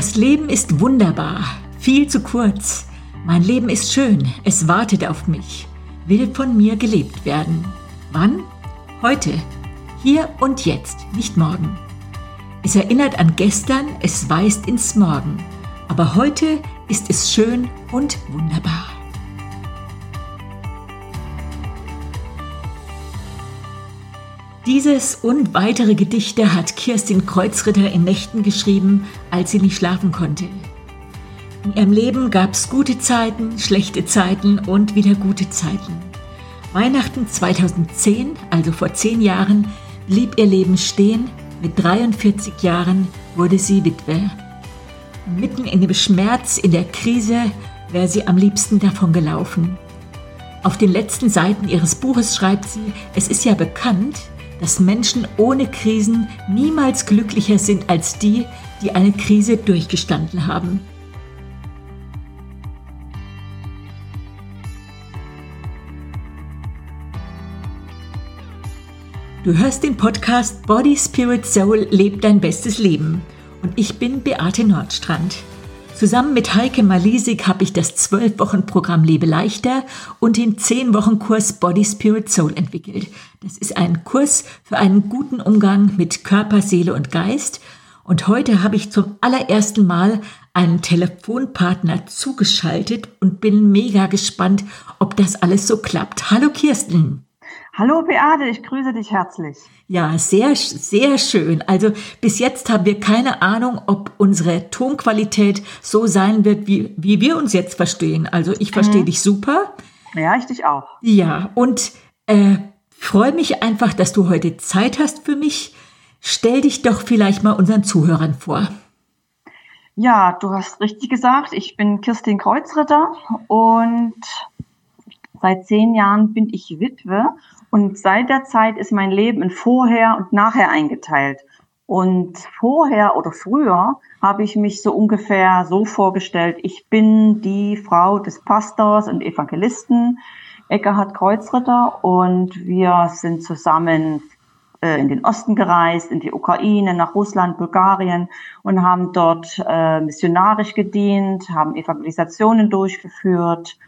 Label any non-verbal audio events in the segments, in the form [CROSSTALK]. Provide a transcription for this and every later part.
Das Leben ist wunderbar, viel zu kurz. Mein Leben ist schön, es wartet auf mich, will von mir gelebt werden. Wann? Heute, hier und jetzt, nicht morgen. Es erinnert an gestern, es weist ins Morgen. Aber heute ist es schön und wunderbar. Dieses und weitere Gedichte hat Kirstin Kreuzritter in Nächten geschrieben, als sie nicht schlafen konnte. In ihrem Leben gab es gute Zeiten, schlechte Zeiten und wieder gute Zeiten. Weihnachten 2010, also vor zehn Jahren, blieb ihr Leben stehen. Mit 43 Jahren wurde sie Witwe. Mitten in dem Schmerz, in der Krise, wäre sie am liebsten davon gelaufen. Auf den letzten Seiten ihres Buches schreibt sie, es ist ja bekannt, dass Menschen ohne Krisen niemals glücklicher sind als die, die eine Krise durchgestanden haben. Du hörst den Podcast Body, Spirit, Soul, lebt dein bestes Leben. Und ich bin Beate Nordstrand. Zusammen mit Heike Malisik habe ich das 12-Wochen-Programm Lebe leichter und den 10-Wochen-Kurs Body, Spirit, Soul entwickelt. Das ist ein Kurs für einen guten Umgang mit Körper, Seele und Geist. Und heute habe ich zum allerersten Mal einen Telefonpartner zugeschaltet und bin mega gespannt, ob das alles so klappt. Hallo Kirsten. Hallo Beate, ich grüße dich herzlich. Ja, sehr, sehr schön. Also bis jetzt haben wir keine Ahnung, ob unsere Tonqualität so sein wird, wie, wie wir uns jetzt verstehen. Also ich verstehe mhm. dich super. Ja, ich dich auch. Ja, und äh, freue mich einfach, dass du heute Zeit hast für mich. Stell dich doch vielleicht mal unseren Zuhörern vor. Ja, du hast richtig gesagt. Ich bin Kirstin Kreuzritter und seit zehn Jahren bin ich Witwe und seit der Zeit ist mein Leben in vorher und nachher eingeteilt. Und vorher oder früher habe ich mich so ungefähr so vorgestellt, ich bin die Frau des Pastors und Evangelisten Eckhard Kreuzritter und wir sind zusammen äh, in den Osten gereist, in die Ukraine, nach Russland, Bulgarien und haben dort äh, missionarisch gedient, haben Evangelisationen durchgeführt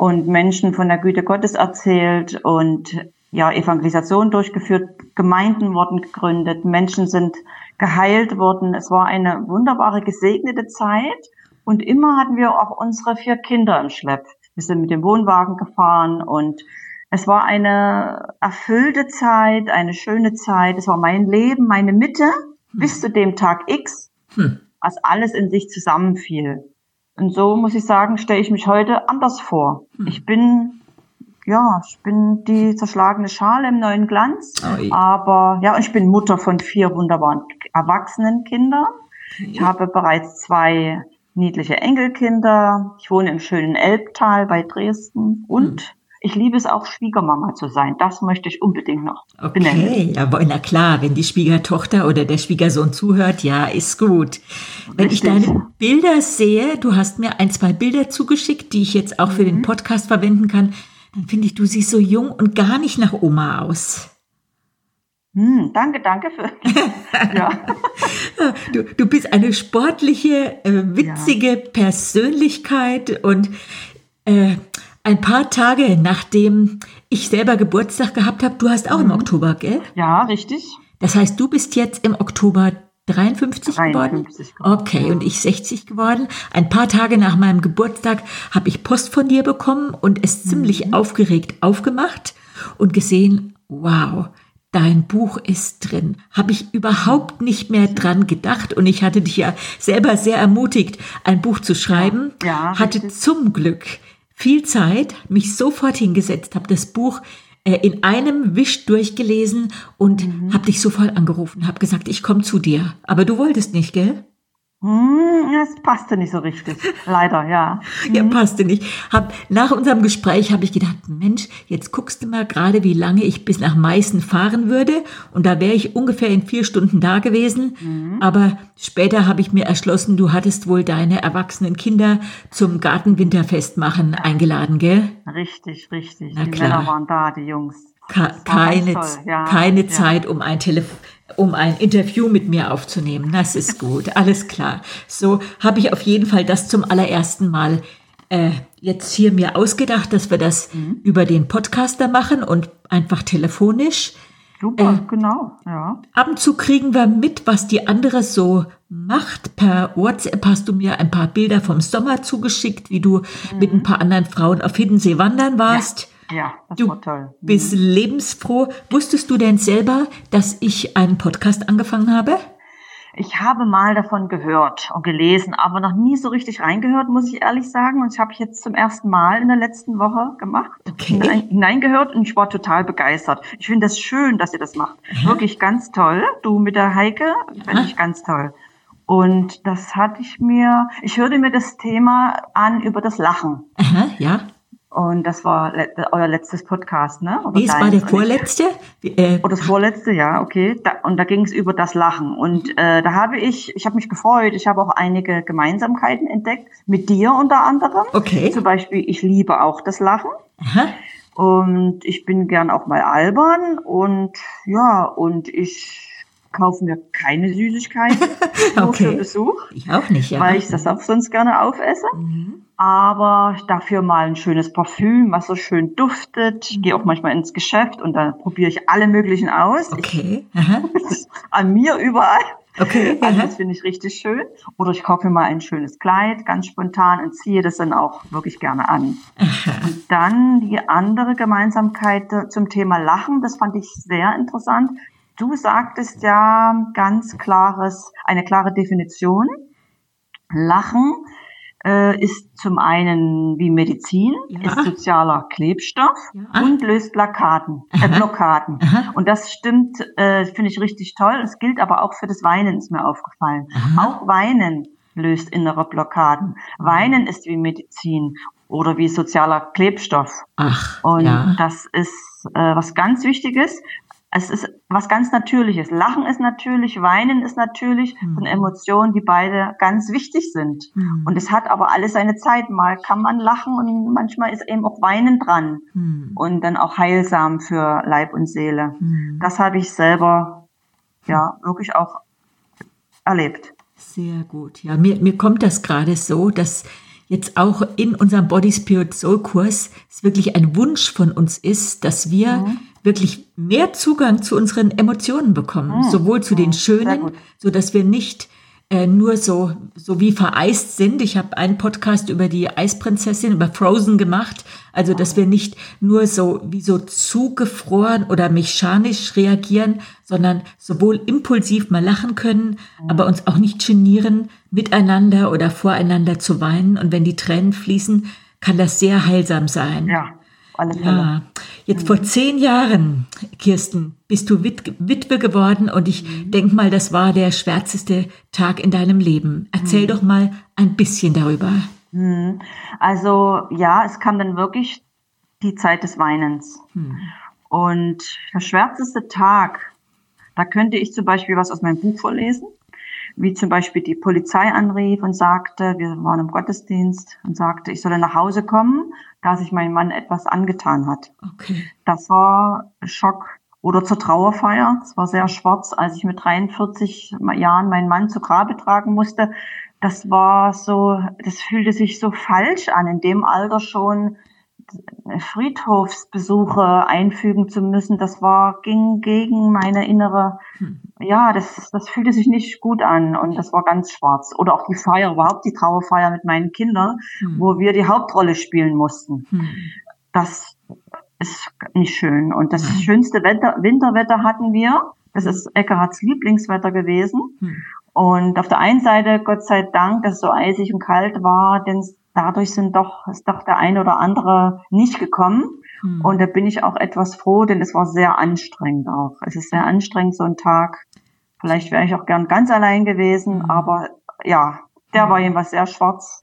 und Menschen von der Güte Gottes erzählt und ja, Evangelisation durchgeführt, Gemeinden wurden gegründet, Menschen sind geheilt worden. Es war eine wunderbare, gesegnete Zeit und immer hatten wir auch unsere vier Kinder im Schlepp. Wir sind mit dem Wohnwagen gefahren und es war eine erfüllte Zeit, eine schöne Zeit. Es war mein Leben, meine Mitte bis zu dem Tag X, hm. als alles in sich zusammenfiel. Und so muss ich sagen, stelle ich mich heute anders vor. Hm. Ich bin ja, ich bin die zerschlagene Schale im neuen Glanz. Oh, aber ja, ich bin Mutter von vier wunderbaren erwachsenen Kindern. Ich habe bereits zwei niedliche Enkelkinder. Ich wohne im schönen Elbtal bei Dresden und hm. Ich liebe es auch, Schwiegermama zu sein. Das möchte ich unbedingt noch okay, benennen. aber na klar, wenn die Schwiegertochter oder der Schwiegersohn zuhört, ja, ist gut. Wenn Richtig. ich deine Bilder sehe, du hast mir ein, zwei Bilder zugeschickt, die ich jetzt auch für mhm. den Podcast verwenden kann dann finde ich, du siehst so jung und gar nicht nach Oma aus. Hm, danke, danke für. [LAUGHS] ja. du, du bist eine sportliche, äh, witzige ja. Persönlichkeit und äh, ein paar Tage nachdem ich selber Geburtstag gehabt habe, du hast auch mhm. im Oktober, gell? Ja, richtig. Das heißt, du bist jetzt im Oktober 53, 53 geworden? Okay, und ich 60 geworden. Ein paar Tage nach meinem Geburtstag habe ich Post von dir bekommen und es ziemlich mhm. aufgeregt aufgemacht und gesehen, wow, dein Buch ist drin. Habe ich überhaupt nicht mehr dran gedacht und ich hatte dich ja selber sehr ermutigt, ein Buch zu schreiben. Ja, ja hatte zum Glück viel Zeit, mich sofort hingesetzt, habe das Buch äh, in einem Wisch durchgelesen und mhm. habe dich sofort angerufen, habe gesagt, ich komme zu dir. Aber du wolltest nicht, gell? Hm, es passte nicht so richtig. Leider, ja. [LAUGHS] ja, hm. passte nicht. Hab, nach unserem Gespräch habe ich gedacht, Mensch, jetzt guckst du mal gerade, wie lange ich bis nach Meißen fahren würde. Und da wäre ich ungefähr in vier Stunden da gewesen. Mhm. Aber später habe ich mir erschlossen, du hattest wohl deine erwachsenen Kinder zum Gartenwinterfest machen eingeladen, gell? Richtig, richtig. Na die klar. Männer waren da, die Jungs. keine, ja, keine ja. Zeit, um ein Telefon um ein Interview mit mir aufzunehmen. Das ist gut, alles klar. So habe ich auf jeden Fall das zum allerersten Mal äh, jetzt hier mir ausgedacht, dass wir das mhm. über den Podcaster machen und einfach telefonisch. Super, äh, genau, ja. Ab und zu kriegen wir mit, was die andere so macht. Per WhatsApp hast du mir ein paar Bilder vom Sommer zugeschickt, wie du mhm. mit ein paar anderen Frauen auf Hiddensee wandern warst. Ja, ja das du war toll. Mhm. bist lebensfroh. Wusstest du denn selber, dass ich einen Podcast angefangen habe? Ich habe mal davon gehört und gelesen, aber noch nie so richtig reingehört, muss ich ehrlich sagen. Und ich habe jetzt zum ersten Mal in der letzten Woche gemacht, okay. hinein, hineingehört und ich war total begeistert. Ich finde das schön, dass ihr das macht. Aha. Wirklich ganz toll. Du mit der Heike, finde ich ganz toll. Und das hatte ich mir, ich hörte mir das Thema an über das Lachen. Aha, ja. Und das war le euer letztes Podcast, ne? Oder nee, es war der vorletzte. Äh, Oder das vorletzte, ja, okay. Da, und da ging es über das Lachen. Und äh, da habe ich, ich habe mich gefreut. Ich habe auch einige Gemeinsamkeiten entdeckt mit dir unter anderem. Okay. Zum Beispiel, ich liebe auch das Lachen. Aha. Und ich bin gern auch mal albern und ja, und ich kaufe mir keine Süßigkeiten [LAUGHS] okay. für Besuch. Ich auch nicht, ja. Weil ich das auch sonst gerne aufesse. Mhm. Aber dafür mal ein schönes Parfüm, was so schön duftet. Ich gehe auch manchmal ins Geschäft und dann probiere ich alle möglichen aus. Okay. [LAUGHS] An mir überall. Okay. Also das finde ich richtig schön. Oder ich kaufe mir mal ein schönes Kleid, ganz spontan und ziehe das dann auch wirklich gerne an. Aha. Und dann die andere Gemeinsamkeit zum Thema Lachen, das fand ich sehr interessant. Du sagtest ja ganz klares, eine klare Definition. Lachen äh, ist zum einen wie Medizin, ja. ist sozialer Klebstoff ja. und löst Plakaten, äh, Blockaden. Aha. Und das stimmt, äh, finde ich richtig toll. Es gilt aber auch für das Weinen, ist mir aufgefallen. Aha. Auch Weinen löst innere Blockaden. Weinen ist wie Medizin oder wie sozialer Klebstoff. Ach, und ja. das ist äh, was ganz Wichtiges es ist was ganz Natürliches. Lachen ist natürlich, Weinen ist natürlich, mhm. sind Emotionen, die beide ganz wichtig sind. Mhm. Und es hat aber alles seine Zeit. Mal kann man lachen und manchmal ist eben auch Weinen dran mhm. und dann auch heilsam für Leib und Seele. Mhm. Das habe ich selber ja wirklich auch erlebt. Sehr gut. Ja, mir, mir kommt das gerade so, dass jetzt auch in unserem Body Spirit Soul Kurs es wirklich ein Wunsch von uns ist, dass wir mhm wirklich mehr Zugang zu unseren Emotionen bekommen, mhm. sowohl zu den schönen, so dass wir nicht äh, nur so so wie vereist sind. Ich habe einen Podcast über die Eisprinzessin über Frozen gemacht, also dass wir nicht nur so wie so zugefroren oder mechanisch reagieren, sondern sowohl impulsiv mal lachen können, mhm. aber uns auch nicht genieren, miteinander oder voreinander zu weinen. Und wenn die Tränen fließen, kann das sehr heilsam sein. Ja alle Fälle. Ja. Jetzt vor zehn Jahren, Kirsten, bist du Wit Witwe geworden und ich mhm. denke mal, das war der schwärzeste Tag in deinem Leben. Erzähl mhm. doch mal ein bisschen darüber. Mhm. Also ja, es kam dann wirklich die Zeit des Weinens. Mhm. Und der schwärzeste Tag, da könnte ich zum Beispiel was aus meinem Buch vorlesen wie zum Beispiel die Polizei anrief und sagte, wir waren im Gottesdienst und sagte, ich solle nach Hause kommen, da sich mein Mann etwas angetan hat. Okay. Das war Schock. Oder zur Trauerfeier. Es war sehr schwarz, als ich mit 43 Jahren meinen Mann zu Grabe tragen musste. Das war so, das fühlte sich so falsch an, in dem Alter schon Friedhofsbesuche einfügen zu müssen, das war, ging gegen meine innere, hm. ja, das, das fühlte sich nicht gut an und das war ganz schwarz. Oder auch die Feier, überhaupt die Trauerfeier mit meinen Kindern, hm. wo wir die Hauptrolle spielen mussten. Hm. Das ist nicht schön. Und das hm. schönste Wetter, Winterwetter hatten wir. Das ist Eckerhards Lieblingswetter gewesen. Hm. Und auf der einen Seite, Gott sei Dank, dass es so eisig und kalt war, denn dadurch sind doch, ist doch der eine oder andere nicht gekommen. Hm. Und da bin ich auch etwas froh, denn es war sehr anstrengend auch. Es ist sehr anstrengend, so ein Tag. Vielleicht wäre ich auch gern ganz allein gewesen, hm. aber ja, der hm. war jedenfalls sehr schwarz.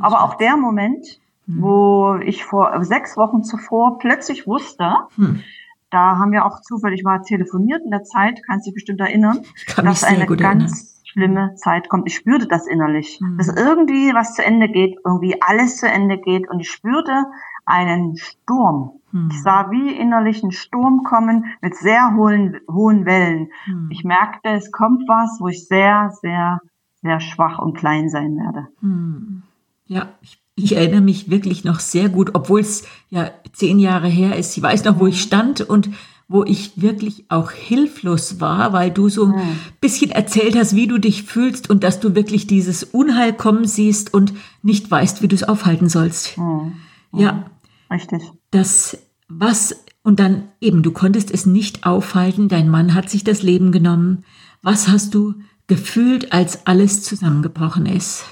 Aber auch der Moment, hm. wo ich vor sechs Wochen zuvor plötzlich wusste, hm. da haben wir auch zufällig mal telefoniert in der Zeit, kannst du dich bestimmt erinnern, dass eine ganz erinnern schlimme Zeit kommt. Ich spürte das innerlich, mhm. dass irgendwie was zu Ende geht, irgendwie alles zu Ende geht und ich spürte einen Sturm. Hm. Ich sah wie innerlich einen Sturm kommen mit sehr hohen, hohen Wellen. Hm. Ich merkte, es kommt was, wo ich sehr, sehr, sehr schwach und klein sein werde. Hm. Ja, ich, ich, erinnere mich wirklich noch sehr gut, obwohl es ja zehn Jahre her ist. Ich weiß noch, wo ich stand und wo ich wirklich auch hilflos war, weil du so ein bisschen erzählt hast, wie du dich fühlst und dass du wirklich dieses Unheil kommen siehst und nicht weißt, wie du es aufhalten sollst. Hm. Ja. Richtig. Das, was, und dann eben, du konntest es nicht aufhalten, dein Mann hat sich das Leben genommen. Was hast du gefühlt, als alles zusammengebrochen ist?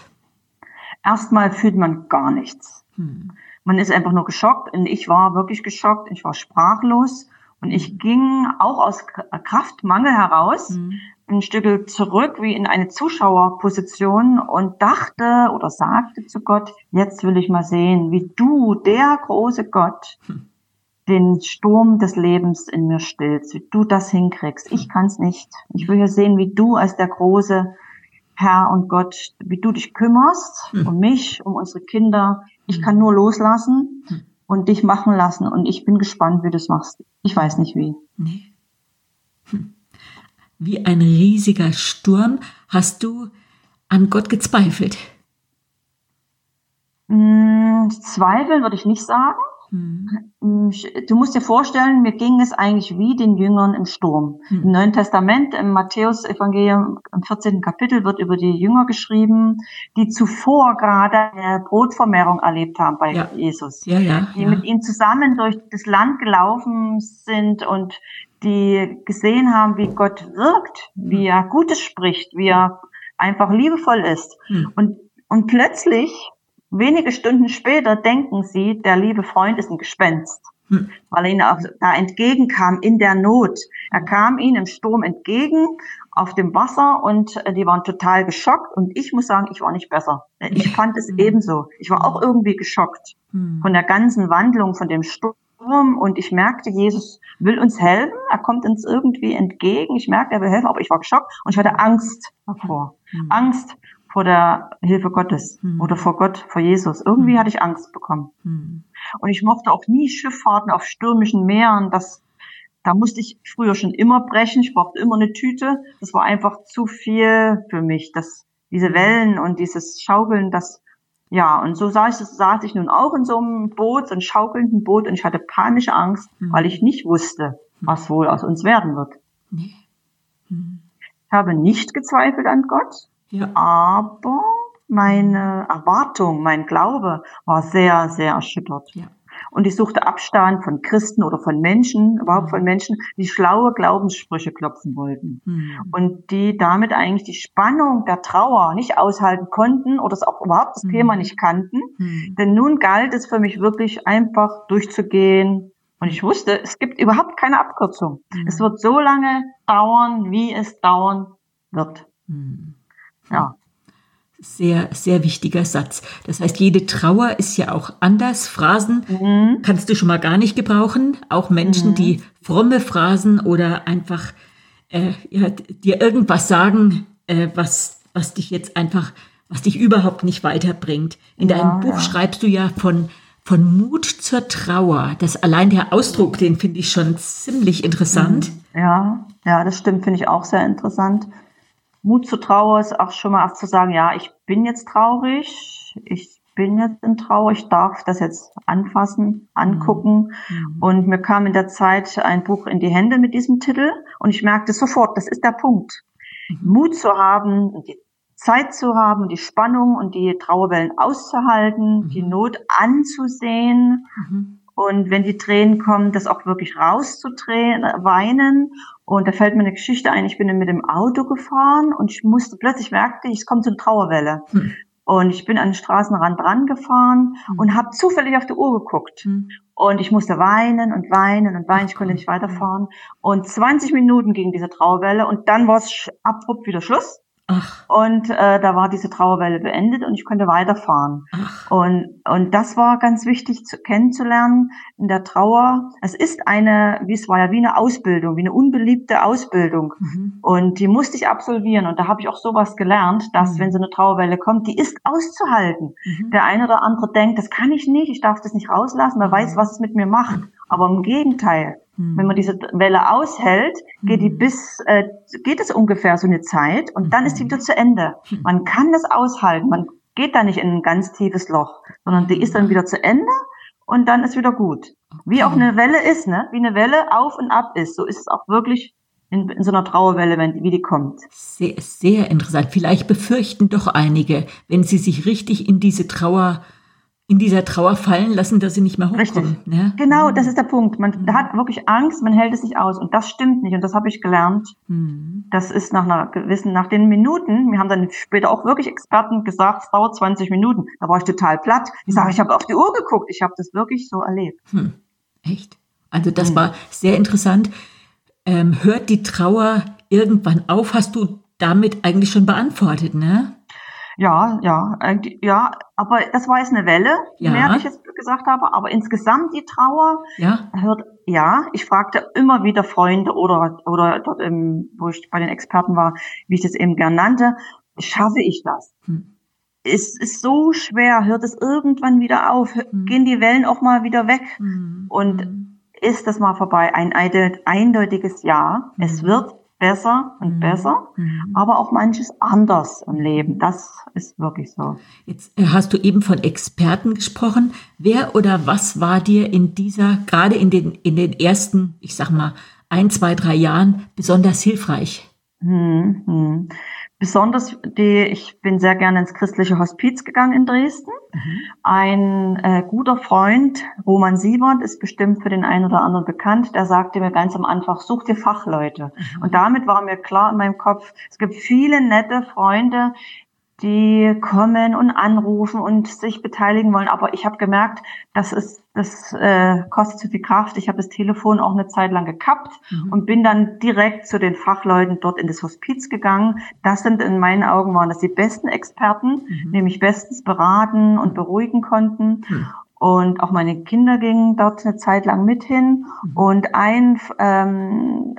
Erstmal fühlt man gar nichts. Hm. Man ist einfach nur geschockt und ich war wirklich geschockt, ich war sprachlos und ich ging auch aus Kraftmangel heraus mhm. ein Stück zurück wie in eine Zuschauerposition und dachte oder sagte zu Gott, jetzt will ich mal sehen, wie du, der große Gott, hm. den Sturm des Lebens in mir stillst, wie du das hinkriegst. Ich hm. kann es nicht. Ich will ja sehen, wie du als der große Herr und Gott, wie du dich kümmerst hm. um mich, um unsere Kinder. Ich kann nur loslassen und dich machen lassen. Und ich bin gespannt, wie du es machst. Ich weiß nicht wie. Nee. Hm. Wie ein riesiger Sturm hast du an Gott gezweifelt. Hm, zweifeln würde ich nicht sagen. Hm. Du musst dir vorstellen, mir ging es eigentlich wie den Jüngern im Sturm. Hm. Im Neuen Testament, im Matthäus-Evangelium, im 14. Kapitel wird über die Jünger geschrieben, die zuvor gerade eine Brotvermehrung erlebt haben bei ja. Jesus. Ja, ja, die mit ihm zusammen durch das Land gelaufen sind und die gesehen haben, wie Gott wirkt, wie er Gutes spricht, wie er einfach liebevoll ist. Hm. Und, und plötzlich Wenige Stunden später denken sie, der liebe Freund ist ein Gespenst, hm. weil er ihnen auch da entgegenkam in der Not. Er kam ihnen im Sturm entgegen auf dem Wasser und äh, die waren total geschockt und ich muss sagen, ich war nicht besser. Ich fand es hm. ebenso. Ich war auch irgendwie geschockt hm. von der ganzen Wandlung, von dem Sturm und ich merkte, Jesus will uns helfen, er kommt uns irgendwie entgegen. Ich merkte, er will helfen, aber ich war geschockt und ich hatte Angst davor. Hm. Angst vor der Hilfe Gottes hm. oder vor Gott, vor Jesus. Irgendwie hm. hatte ich Angst bekommen. Hm. Und ich mochte auch nie Schifffahrten auf stürmischen Meeren. Das, da musste ich früher schon immer brechen. Ich brauchte immer eine Tüte. Das war einfach zu viel für mich. Das, diese Wellen und dieses Schaukeln, das, ja, und so saß, saß ich nun auch in so einem Boot, so einem schaukelnden Boot, und ich hatte panische Angst, hm. weil ich nicht wusste, was wohl aus uns werden wird. Hm. Ich habe nicht gezweifelt an Gott. Ja. Aber meine Erwartung, mein Glaube war sehr, sehr erschüttert. Ja. Und ich suchte Abstand von Christen oder von Menschen, überhaupt von Menschen, die schlaue Glaubenssprüche klopfen wollten. Mhm. Und die damit eigentlich die Spannung der Trauer nicht aushalten konnten oder es auch überhaupt das mhm. Thema nicht kannten. Mhm. Denn nun galt es für mich wirklich einfach durchzugehen. Und ich wusste, es gibt überhaupt keine Abkürzung. Mhm. Es wird so lange dauern, wie es dauern wird. Ja. Sehr, sehr wichtiger Satz. Das heißt, jede Trauer ist ja auch anders. Phrasen mhm. kannst du schon mal gar nicht gebrauchen. Auch Menschen, mhm. die fromme Phrasen oder einfach äh, ja, dir irgendwas sagen, äh, was, was dich jetzt einfach, was dich überhaupt nicht weiterbringt. In ja, deinem Buch ja. schreibst du ja von, von Mut zur Trauer. Das allein der Ausdruck, den finde ich schon ziemlich interessant. Mhm. Ja, ja, das stimmt, finde ich auch sehr interessant. Mut zur Trauer ist auch schon mal zu sagen, ja, ich bin jetzt traurig, ich bin jetzt in Trauer, ich darf das jetzt anfassen, angucken. Mhm. Und mir kam in der Zeit ein Buch in die Hände mit diesem Titel und ich merkte sofort, das ist der Punkt. Mhm. Mut zu haben, die Zeit zu haben, die Spannung und die Trauerwellen auszuhalten, mhm. die Not anzusehen. Mhm. Und wenn die Tränen kommen, das auch wirklich rauszudrehen, weinen und da fällt mir eine Geschichte ein, ich bin mit dem Auto gefahren und ich musste plötzlich merkte ich, es kommt so eine Trauerwelle. Hm. Und ich bin an den Straßenrand rangefahren hm. und habe zufällig auf die Uhr geguckt. Hm. Und ich musste weinen und weinen und weinen, ich konnte nicht weiterfahren. Und 20 Minuten ging diese Trauerwelle und dann war es abrupt wieder Schluss. Ach. Und äh, da war diese Trauerwelle beendet und ich konnte weiterfahren. Ach. Und, und das war ganz wichtig zu, kennenzulernen in der Trauer. Es ist eine, wie es war ja wie eine Ausbildung, wie eine unbeliebte Ausbildung. Mhm. Und die musste ich absolvieren. Und da habe ich auch sowas gelernt, dass mhm. wenn so eine Trauerwelle kommt, die ist auszuhalten. Mhm. Der eine oder andere denkt, das kann ich nicht, ich darf das nicht rauslassen, wer weiß, mhm. was es mit mir macht. Aber im Gegenteil, hm. wenn man diese Welle aushält, geht die hm. bis, äh, geht es ungefähr so eine Zeit und dann ist die hm. wieder zu Ende. Hm. Man kann das aushalten. Man geht da nicht in ein ganz tiefes Loch, sondern die ist dann wieder zu Ende und dann ist wieder gut. Wie auch eine Welle ist, ne? Wie eine Welle auf und ab ist, so ist es auch wirklich in, in so einer Trauerwelle, wenn, wie die kommt. Sehr, sehr interessant. Vielleicht befürchten doch einige, wenn sie sich richtig in diese Trauer in dieser Trauer fallen lassen, dass sie nicht mehr hochkommen. Richtig. Ne? Genau, das ist der Punkt. Man mhm. hat wirklich Angst, man hält es nicht aus. Und das stimmt nicht. Und das habe ich gelernt. Mhm. Das ist nach einer gewissen, nach den Minuten, wir haben dann später auch wirklich Experten gesagt, es dauert 20 Minuten. Da war ich total platt. Ich sage, mhm. ich habe auf die Uhr geguckt. Ich habe das wirklich so erlebt. Hm. Echt? Also das mhm. war sehr interessant. Ähm, hört die Trauer irgendwann auf? Hast du damit eigentlich schon beantwortet, ne? Ja, ja, ja, aber das war jetzt eine Welle, ja. mehr ich jetzt gesagt habe, aber insgesamt die Trauer ja. hört, ja, ich fragte immer wieder Freunde oder, oder dort im, wo ich bei den Experten war, wie ich das eben gern nannte, schaffe ich das? Hm. Es ist so schwer, hört es irgendwann wieder auf, hm. gehen die Wellen auch mal wieder weg hm. und hm. ist das mal vorbei? Ein eindeutiges Ja. Es hm. wird besser und mhm. besser, mhm. aber auch manches anders im Leben. Das ist wirklich so. Jetzt äh, hast du eben von Experten gesprochen. Wer oder was war dir in dieser, gerade in den, in den ersten, ich sag mal, ein, zwei, drei Jahren besonders hilfreich? Hm, hm. Besonders die, ich bin sehr gerne ins christliche Hospiz gegangen in Dresden. Mhm. Ein äh, guter Freund, Roman Siebert, ist bestimmt für den einen oder anderen bekannt, der sagte mir ganz am Anfang, such dir Fachleute. Mhm. Und damit war mir klar in meinem Kopf, es gibt viele nette Freunde, die kommen und anrufen und sich beteiligen wollen. Aber ich habe gemerkt, das ist, das äh, kostet zu viel Kraft. Ich habe das Telefon auch eine Zeit lang gekappt mhm. und bin dann direkt zu den Fachleuten dort in das Hospiz gegangen. Das sind in meinen Augen waren das die besten Experten, mhm. nämlich bestens beraten und beruhigen konnten. Mhm. Und auch meine Kinder gingen dort eine Zeit lang mit hin. Mhm. Und ein ähm,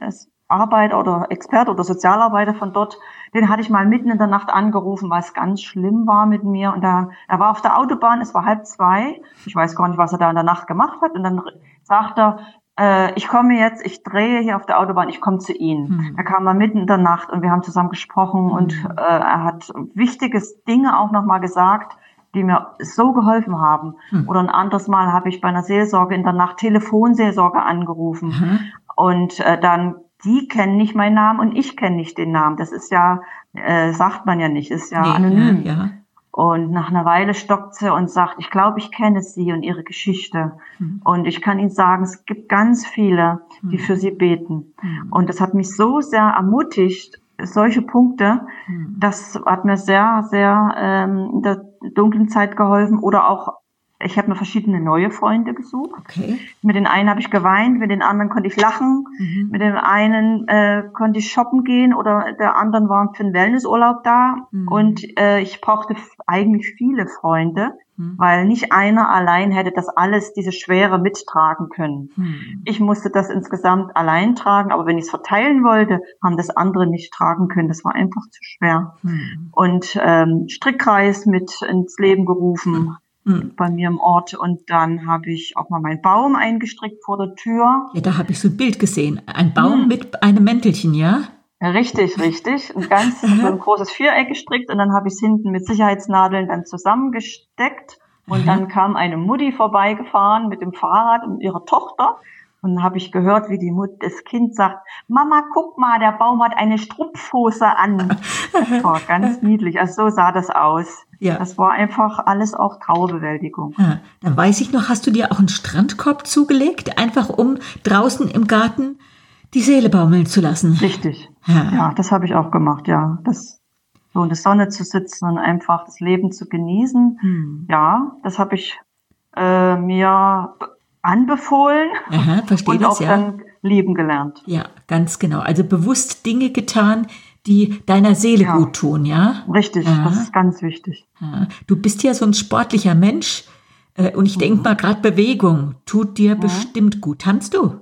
Arbeiter oder Experte oder Sozialarbeiter von dort den hatte ich mal mitten in der Nacht angerufen, weil es ganz schlimm war mit mir. Und da, er war auf der Autobahn, es war halb zwei. Ich weiß gar nicht, was er da in der Nacht gemacht hat. Und dann sagt er, äh, ich komme jetzt, ich drehe hier auf der Autobahn, ich komme zu Ihnen. Mhm. Er kam mal mitten in der Nacht und wir haben zusammen gesprochen mhm. und äh, er hat wichtiges Dinge auch nochmal gesagt, die mir so geholfen haben. Mhm. Oder ein anderes Mal habe ich bei einer Seelsorge in der Nacht Telefonseelsorge angerufen. Mhm. Und äh, dann die kennen nicht meinen Namen und ich kenne nicht den Namen. Das ist ja, äh, sagt man ja nicht, ist ja nee, anonym. Ja, ja. Und nach einer Weile stockt sie und sagt, ich glaube, ich kenne sie und ihre Geschichte. Mhm. Und ich kann Ihnen sagen, es gibt ganz viele, die mhm. für sie beten. Mhm. Und das hat mich so sehr ermutigt, solche Punkte, hm. das hat mir sehr, sehr ähm, in der dunklen Zeit geholfen oder auch ich habe mir verschiedene neue Freunde gesucht. Okay. Mit den einen habe ich geweint, mit den anderen konnte ich lachen, mhm. mit dem einen äh, konnte ich shoppen gehen oder der anderen war für einen Wellnessurlaub da. Mhm. Und äh, ich brauchte eigentlich viele Freunde, mhm. weil nicht einer allein hätte das alles, diese Schwere mittragen können. Mhm. Ich musste das insgesamt allein tragen, aber wenn ich es verteilen wollte, haben das andere nicht tragen können. Das war einfach zu schwer. Mhm. Und ähm, Strickkreis mit ins Leben gerufen hm. bei mir im Ort. Und dann habe ich auch mal meinen Baum eingestrickt vor der Tür. Ja, da habe ich so ein Bild gesehen. Ein Baum hm. mit einem Mäntelchen, ja? Richtig, richtig. Ein ganz [LAUGHS] so ein großes Viereck gestrickt und dann habe ich es hinten mit Sicherheitsnadeln dann zusammengesteckt. Und dann kam eine Mutti vorbeigefahren mit dem Fahrrad und ihrer Tochter. Und dann habe ich gehört, wie die Mutter, das Kind sagt, Mama, guck mal, der Baum hat eine Strumpfhose an. Das war ganz [LAUGHS] niedlich. Also so sah das aus. Ja. Das war einfach alles auch Trauerbewältigung. Ja. Dann weiß ich noch, hast du dir auch einen Strandkorb zugelegt, einfach um draußen im Garten die Seele baumeln zu lassen. Richtig. Ja, ja das habe ich auch gemacht, ja. Das, so in der Sonne zu sitzen und einfach das Leben zu genießen. Hm. Ja, das habe ich äh, mir anbefohlen Aha, und das, auch ja. dann lieben gelernt. Ja, ganz genau. Also bewusst Dinge getan, die deiner Seele ja. gut tun, ja? Richtig, ja. das ist ganz wichtig. Ja. Du bist ja so ein sportlicher Mensch äh, und ich mhm. denke mal, gerade Bewegung tut dir mhm. bestimmt gut. Tanzt du?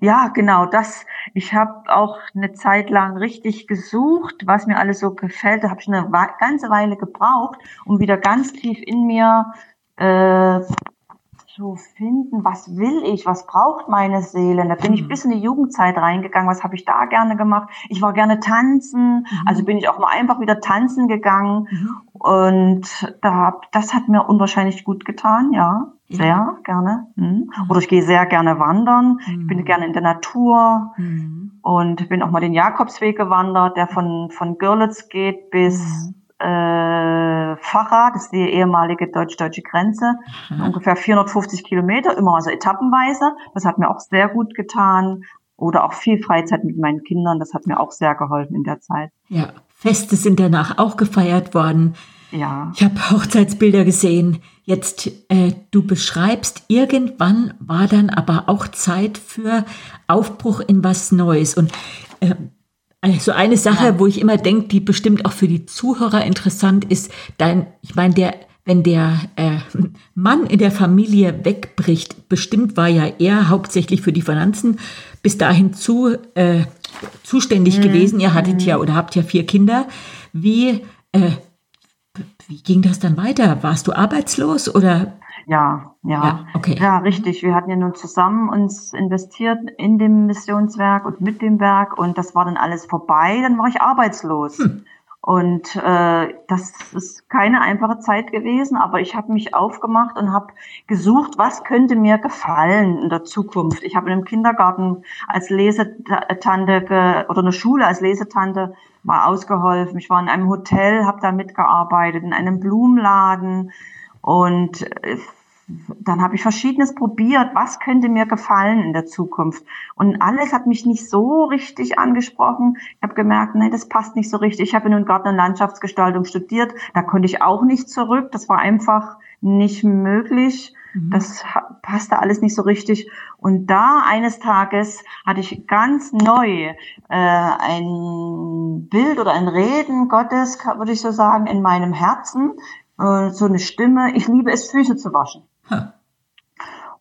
Ja, genau, das. Ich habe auch eine Zeit lang richtig gesucht, was mir alles so gefällt. Da habe ich eine ganze Weile gebraucht, um wieder ganz tief in mir äh, zu finden, was will ich, was braucht meine Seele. Da bin ich mhm. bis in die Jugendzeit reingegangen, was habe ich da gerne gemacht. Ich war gerne tanzen, mhm. also bin ich auch mal einfach wieder tanzen gegangen mhm. und da, das hat mir unwahrscheinlich gut getan, ja, ja. sehr gerne. Mhm. mhm. Oder ich gehe sehr gerne wandern, ich bin mhm. gerne in der Natur und bin auch mal den Jakobsweg gewandert, der von, von Görlitz geht bis äh, Facha, das ist die ehemalige deutsch-deutsche Grenze, mhm. ungefähr 450 Kilometer, immer also etappenweise. Das hat mir auch sehr gut getan. Oder auch viel Freizeit mit meinen Kindern, das hat mir auch sehr geholfen in der Zeit. Ja, Feste sind danach auch gefeiert worden. Ja. Ich habe Hochzeitsbilder gesehen. Jetzt, äh, du beschreibst, irgendwann war dann aber auch Zeit für Aufbruch in was Neues. Und äh, also eine Sache, ja. wo ich immer denke, die bestimmt auch für die Zuhörer interessant ist, dein, ich meine, der, wenn der äh, Mann in der Familie wegbricht, bestimmt war ja er hauptsächlich für die Finanzen bis dahin zu äh, zuständig mhm. gewesen. Ihr hattet mhm. ja oder habt ja vier Kinder. Wie äh, wie ging das dann weiter? Warst du arbeitslos oder? Ja, ja, ja, okay. ja, richtig. Wir hatten ja nun zusammen uns investiert in dem Missionswerk und mit dem Werk und das war dann alles vorbei. Dann war ich arbeitslos. Hm. Und äh, das ist keine einfache Zeit gewesen, aber ich habe mich aufgemacht und habe gesucht, was könnte mir gefallen in der Zukunft. Ich habe in einem Kindergarten als Lesetante oder eine Schule als Lesetante mal ausgeholfen. Ich war in einem Hotel, habe da mitgearbeitet, in einem Blumenladen und äh, dann habe ich Verschiedenes probiert, was könnte mir gefallen in der Zukunft. Und alles hat mich nicht so richtig angesprochen. Ich habe gemerkt, nee, das passt nicht so richtig. Ich habe in Garten- und Landschaftsgestaltung studiert, da konnte ich auch nicht zurück. Das war einfach nicht möglich. Mhm. Das passte alles nicht so richtig. Und da eines Tages hatte ich ganz neu äh, ein Bild oder ein Reden Gottes, würde ich so sagen, in meinem Herzen. Äh, so eine Stimme. Ich liebe es, Füße zu waschen.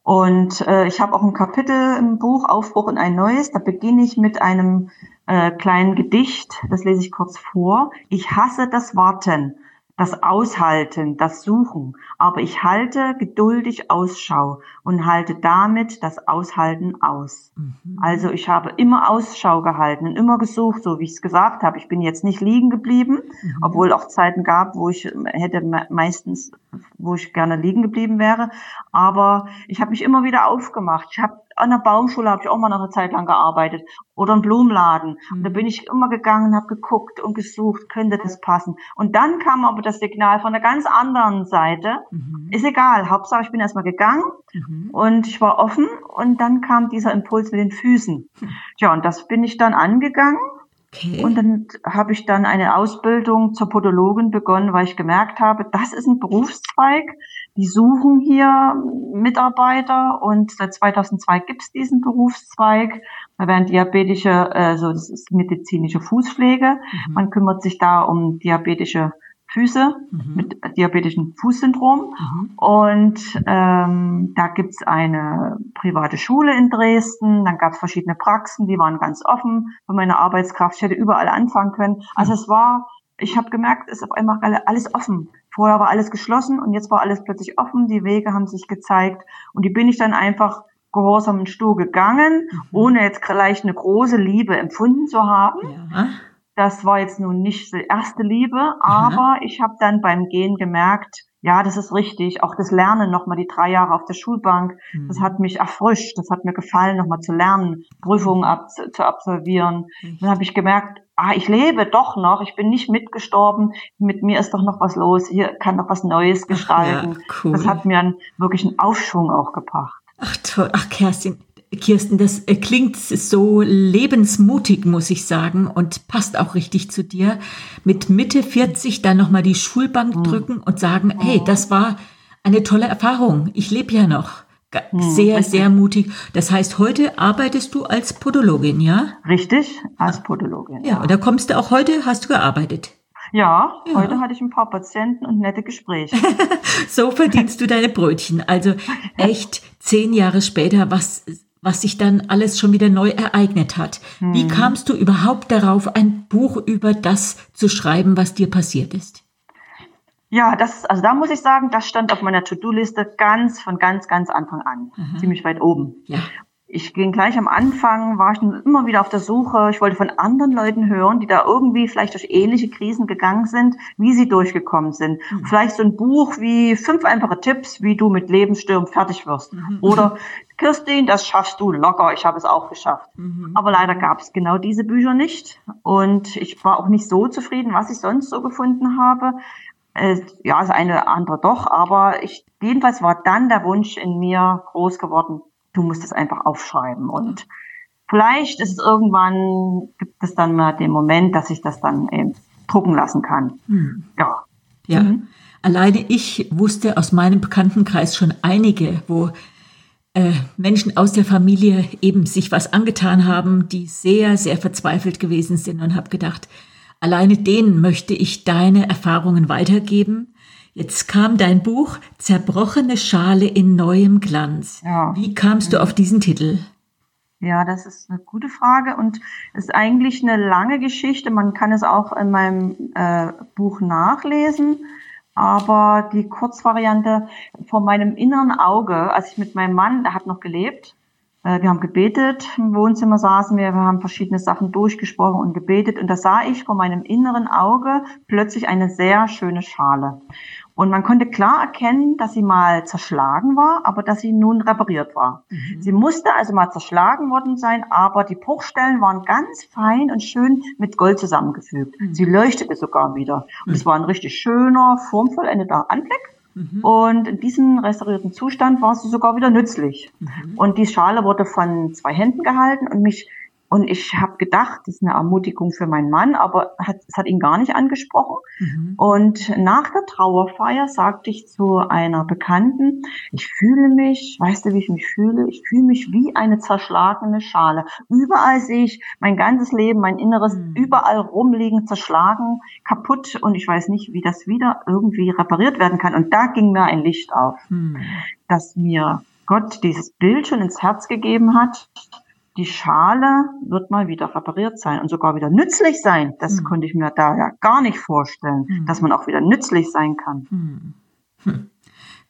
Und äh, ich habe auch ein Kapitel im Buch Aufbruch in ein neues. Da beginne ich mit einem äh, kleinen Gedicht. Das lese ich kurz vor. Ich hasse das Warten das Aushalten, das Suchen, aber ich halte geduldig Ausschau und halte damit das Aushalten aus. Mhm. Also ich habe immer Ausschau gehalten und immer gesucht, so wie ich es gesagt habe. Ich bin jetzt nicht liegen geblieben, mhm. obwohl auch Zeiten gab, wo ich hätte meistens, wo ich gerne liegen geblieben wäre. Aber ich habe mich immer wieder aufgemacht. Ich habe an der Baumschule habe ich auch mal noch eine Zeit lang gearbeitet oder im Blumenladen. Und da mhm. bin ich immer gegangen habe geguckt und gesucht, könnte das passen. Und dann kam aber das Signal von der ganz anderen Seite. Mhm. Ist egal, Hauptsache ich bin erstmal gegangen mhm. und ich war offen und dann kam dieser Impuls mit den Füßen. Tja, und das bin ich dann angegangen Okay. Und dann habe ich dann eine Ausbildung zur Podologin begonnen, weil ich gemerkt habe, das ist ein Berufszweig. Die suchen hier Mitarbeiter und seit 2002 gibt es diesen Berufszweig. Da werden diabetische, also das ist medizinische Fußpflege. Mhm. Man kümmert sich da um diabetische Füße mhm. mit diabetischem Fußsyndrom. Mhm. Und ähm, da gibt's eine private Schule in Dresden. Dann gab's verschiedene Praxen, die waren ganz offen für meine Arbeitskraft. Ich hätte überall anfangen können. Also es war, ich habe gemerkt, es ist auf einmal alles offen. Vorher war alles geschlossen und jetzt war alles plötzlich offen. Die Wege haben sich gezeigt und die bin ich dann einfach gehorsam in Stuhl gegangen, mhm. ohne jetzt gleich eine große Liebe empfunden zu haben. Ja. Das war jetzt nun nicht die erste Liebe, aber ich habe dann beim Gehen gemerkt, ja, das ist richtig. Auch das Lernen nochmal die drei Jahre auf der Schulbank, mhm. das hat mich erfrischt, das hat mir gefallen, nochmal zu lernen, Prüfungen ab, zu absolvieren. Mhm. Dann habe ich gemerkt, ah, ich lebe doch noch, ich bin nicht mitgestorben, mit mir ist doch noch was los, hier kann noch was Neues gestalten. Ach, ja, cool. Das hat mir einen, wirklich einen Aufschwung auch gebracht. Ach toll, ach Kerstin, Kirsten, das äh, klingt so lebensmutig, muss ich sagen, und passt auch richtig zu dir. Mit Mitte 40 dann nochmal die Schulbank mhm. drücken und sagen, hey, das war eine tolle Erfahrung. Ich lebe ja noch. Mhm, sehr, sehr mutig. Das heißt, heute arbeitest du als Podologin, ja? Richtig, als Podologin. Ja, ja. und da kommst du auch heute, hast du gearbeitet. Ja, ja, heute hatte ich ein paar Patienten und nette Gespräche. [LAUGHS] so verdienst du deine Brötchen. Also echt zehn Jahre später, was was sich dann alles schon wieder neu ereignet hat. Hm. Wie kamst du überhaupt darauf, ein Buch über das zu schreiben, was dir passiert ist? Ja, das, also da muss ich sagen, das stand auf meiner To-Do-Liste ganz von ganz, ganz Anfang an. Aha. Ziemlich weit oben. Ja. Ich ging gleich am Anfang, war ich immer wieder auf der Suche. Ich wollte von anderen Leuten hören, die da irgendwie vielleicht durch ähnliche Krisen gegangen sind, wie sie durchgekommen sind. Mhm. Vielleicht so ein Buch wie fünf einfache Tipps, wie du mit Lebensstürmen fertig wirst. Mhm. Oder Kirstin, das schaffst du locker, ich habe es auch geschafft. Mhm. Aber leider gab es genau diese Bücher nicht. Und ich war auch nicht so zufrieden, was ich sonst so gefunden habe. Äh, ja, das eine oder andere doch, aber ich, jedenfalls war dann der Wunsch in mir groß geworden, du musst es einfach aufschreiben. Und vielleicht ist es irgendwann, gibt es dann mal den Moment, dass ich das dann eben drucken lassen kann. Mhm. Ja. Ja. Mhm. Alleine ich wusste aus meinem Bekanntenkreis schon einige, wo äh, Menschen aus der Familie eben sich was angetan haben, die sehr, sehr verzweifelt gewesen sind und habe gedacht, alleine denen möchte ich deine Erfahrungen weitergeben. Jetzt kam dein Buch Zerbrochene Schale in neuem Glanz. Ja. Wie kamst du auf diesen Titel? Ja, das ist eine gute Frage und ist eigentlich eine lange Geschichte. Man kann es auch in meinem äh, Buch nachlesen. Aber die Kurzvariante vor meinem inneren Auge, als ich mit meinem Mann, der hat noch gelebt, wir haben gebetet, im Wohnzimmer saßen wir, wir haben verschiedene Sachen durchgesprochen und gebetet und da sah ich vor meinem inneren Auge plötzlich eine sehr schöne Schale. Und man konnte klar erkennen, dass sie mal zerschlagen war, aber dass sie nun repariert war. Mhm. Sie musste also mal zerschlagen worden sein, aber die Bruchstellen waren ganz fein und schön mit Gold zusammengefügt. Mhm. Sie leuchtete sogar wieder. Und es war ein richtig schöner, formvollendeter Anblick. Mhm. Und in diesem restaurierten Zustand war sie sogar wieder nützlich. Mhm. Und die Schale wurde von zwei Händen gehalten und mich und ich habe gedacht, das ist eine Ermutigung für meinen Mann, aber hat, es hat ihn gar nicht angesprochen. Mhm. Und nach der Trauerfeier sagte ich zu einer Bekannten, ich fühle mich, weißt du, wie ich mich fühle? Ich fühle mich wie eine zerschlagene Schale. Überall sehe ich mein ganzes Leben, mein Inneres, Mhm. überall rumliegen, zerschlagen, kaputt und ich weiß nicht, wie das wieder irgendwie repariert werden kann. Und da ging mir ein Licht auf, Mhm. dass mir Gott dieses Bild schon ins Herz gegeben hat. Die Schale wird mal wieder repariert sein und sogar wieder nützlich sein. Das Mhm. konnte ich mir da ja gar nicht vorstellen, Mhm. dass man auch wieder nützlich sein kann. Hm. Hm.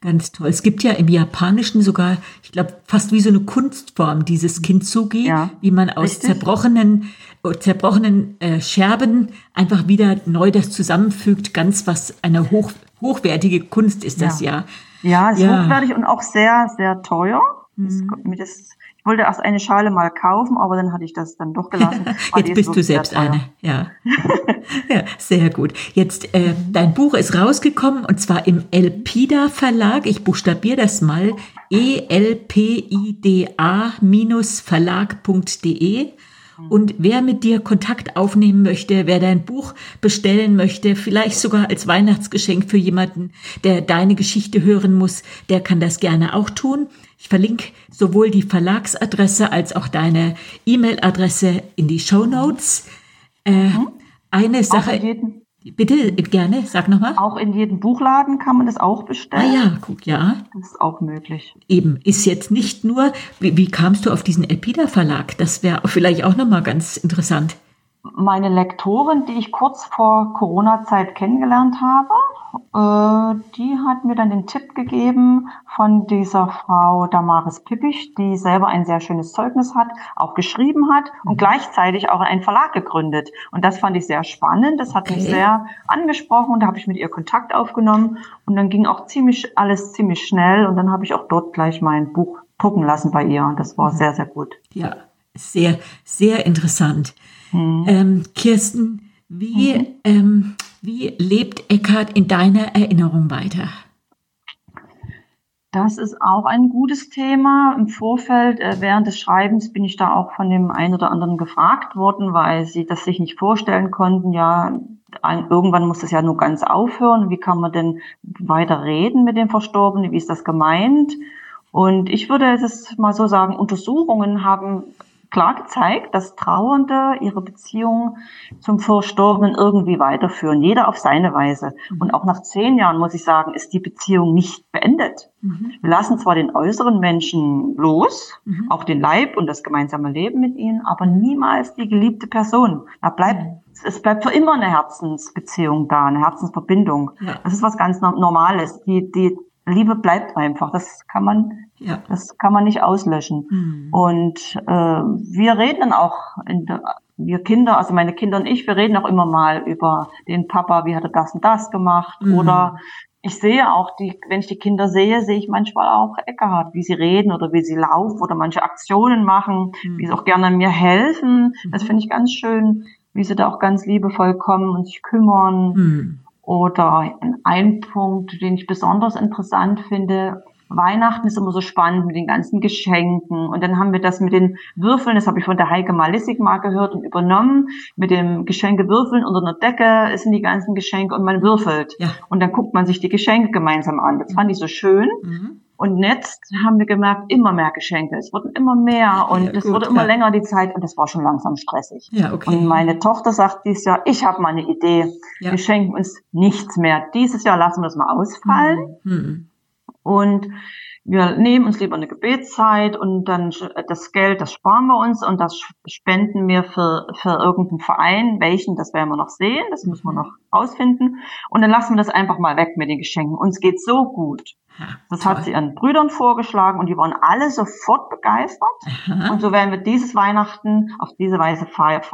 Ganz toll. Es gibt ja im Japanischen sogar, ich glaube, fast wie so eine Kunstform, dieses Kintsugi, Ja, wie man aus richtig. zerbrochenen, zerbrochenen äh, Scherben einfach wieder neu das zusammenfügt. Ganz was eine hoch, hochwertige Kunst ist das ja. Ja, es ist Ja. hochwertig und auch sehr, sehr teuer. Das, Mhm. mir das, ich wollte erst eine Schale mal kaufen, aber dann hatte ich das dann doch gelassen. [LAUGHS] Jetzt ist bist du selbst teuer. eine. Ja. [LAUGHS] ja, sehr gut. Jetzt, äh, dein Buch ist rausgekommen und zwar im Elpida Verlag. Ich buchstabiere das mal. E elpida-verlag.de. Und wer mit dir Kontakt aufnehmen möchte, wer dein Buch bestellen möchte, vielleicht sogar als Weihnachtsgeschenk für jemanden, der deine Geschichte hören muss, der kann das gerne auch tun. Ich verlinke sowohl die Verlagsadresse als auch deine E-Mail-Adresse in die Show Notes. Äh, eine Auch Sache, in, jedem, bitte gerne, sag nochmal. auch in jedem Buchladen kann man das auch Ah bestellen. ja, guck, ja. Das ist auch möglich. Eben, ist jetzt nicht nur, wie, wie kamst du auf diesen Elpida Verlag? Das wäre vielleicht auch nochmal ganz interessant. Meine Lektorin, die ich kurz vor Corona-Zeit kennengelernt habe, äh, die hat mir dann den Tipp gegeben von dieser Frau Damaris Pippich, die selber ein sehr schönes Zeugnis hat, auch geschrieben hat und gleichzeitig auch einen Verlag gegründet. Und das fand ich sehr spannend. Das hat mich Okay. sehr angesprochen und da habe ich mit ihr Kontakt aufgenommen und dann ging auch ziemlich alles ziemlich schnell und dann habe ich auch dort gleich mein Buch drucken lassen bei ihr und das war sehr, sehr gut. Ja, sehr, sehr interessant. Hm. Ähm, Kirsten, wie, Mhm. ähm, wie lebt Eckhart in deiner Erinnerung weiter? Das ist auch ein gutes Thema. Im Vorfeld, äh, während des Schreibens, bin ich da auch von dem einen oder anderen gefragt worden, weil sie das sich nicht vorstellen konnten. Ja, ein, irgendwann muss das ja nur ganz aufhören. Wie kann man denn weiter reden mit dem Verstorbenen? Wie ist das gemeint? Und ich würde es mal so sagen, Untersuchungen haben klar gezeigt, dass Trauernde ihre Beziehung zum Verstorbenen irgendwie weiterführen, jeder auf seine Weise. Mhm. Und auch nach zehn Jahren, muss ich sagen, ist die Beziehung nicht beendet. Mhm. Wir lassen zwar den äußeren Menschen los, mhm. auch den Leib und das gemeinsame Leben mit ihnen, aber niemals die geliebte Person. Da bleibt mhm. es bleibt für immer eine Herzensbeziehung da, eine Herzensverbindung. Ja. Das ist was ganz Normales. Die, die Liebe bleibt einfach. Das kann man, ja. das kann man nicht auslöschen. Mhm. Und äh, wir reden dann auch, der, wir Kinder, also meine Kinder und ich, wir reden auch immer mal über den Papa, wie hat er das und das gemacht. Mhm. Oder ich sehe auch die, wenn ich die Kinder sehe, sehe ich manchmal auch Eckhard, wie sie reden oder wie sie laufen oder manche Aktionen machen, mhm. wie sie auch gerne mir helfen. Das mhm. finde ich ganz schön, wie sie da auch ganz liebevoll kommen und sich kümmern. Mhm. Oder ein Punkt, den ich besonders interessant finde, Weihnachten ist immer so spannend mit den ganzen Geschenken. Und dann haben wir das mit den Würfeln, das habe ich von der Heike Malissig mal gehört und übernommen. Mit dem Geschenkewürfeln unter einer Decke sind die ganzen Geschenke und man würfelt. Ja. Und dann guckt man sich die Geschenke gemeinsam an. Das fand ich so schön. Mhm. Und jetzt haben wir gemerkt, immer mehr Geschenke. Es wurden immer mehr und es wurde immer ja. länger die Zeit und es war schon langsam stressig. Ja, okay. Und meine Tochter sagt dieses Jahr, ich habe mal eine Idee. Ja. Wir schenken uns nichts mehr. Dieses Jahr lassen wir das mal ausfallen. Mhm. mhm. Und wir nehmen uns lieber eine Gebetszeit und dann das Geld, das sparen wir uns und das spenden wir für, für irgendeinen Verein. Welchen, das werden wir noch sehen, das müssen wir noch rausfinden. Und dann lassen wir das einfach mal weg mit den Geschenken. Uns geht so gut. Das Toll. hat sie ihren Brüdern vorgeschlagen und die waren alle sofort begeistert. Aha. Und so werden wir dieses Weihnachten auf diese Weise feiern.